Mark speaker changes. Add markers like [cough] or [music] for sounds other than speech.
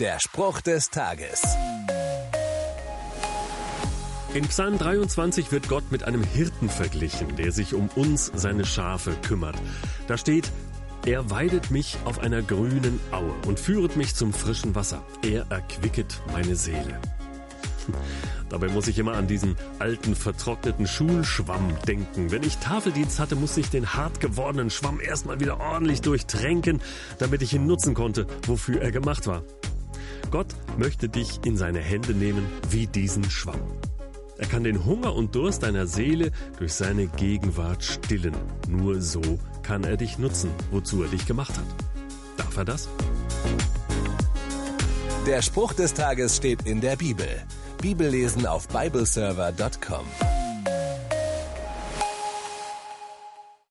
Speaker 1: Der Spruch des Tages.
Speaker 2: In Psalm 23 wird Gott mit einem Hirten verglichen, der sich um uns, seine Schafe, kümmert. Da steht, er weidet mich auf einer grünen Aue und führet mich zum frischen Wasser. Er erquicket meine Seele. [laughs] Dabei muss ich immer an diesen alten, vertrockneten Schulschwamm denken. Wenn ich Tafeldienst hatte, musste ich den hart gewordenen Schwamm erstmal wieder ordentlich durchtränken, damit ich ihn nutzen konnte, wofür er gemacht war. Gott möchte dich in seine Hände nehmen wie diesen Schwamm. Er kann den Hunger und Durst deiner Seele durch seine Gegenwart stillen. Nur so kann er dich nutzen, wozu er dich gemacht hat. Darf er das?
Speaker 1: Der Spruch des Tages steht in der Bibel. Bibellesen auf bibleserver.com.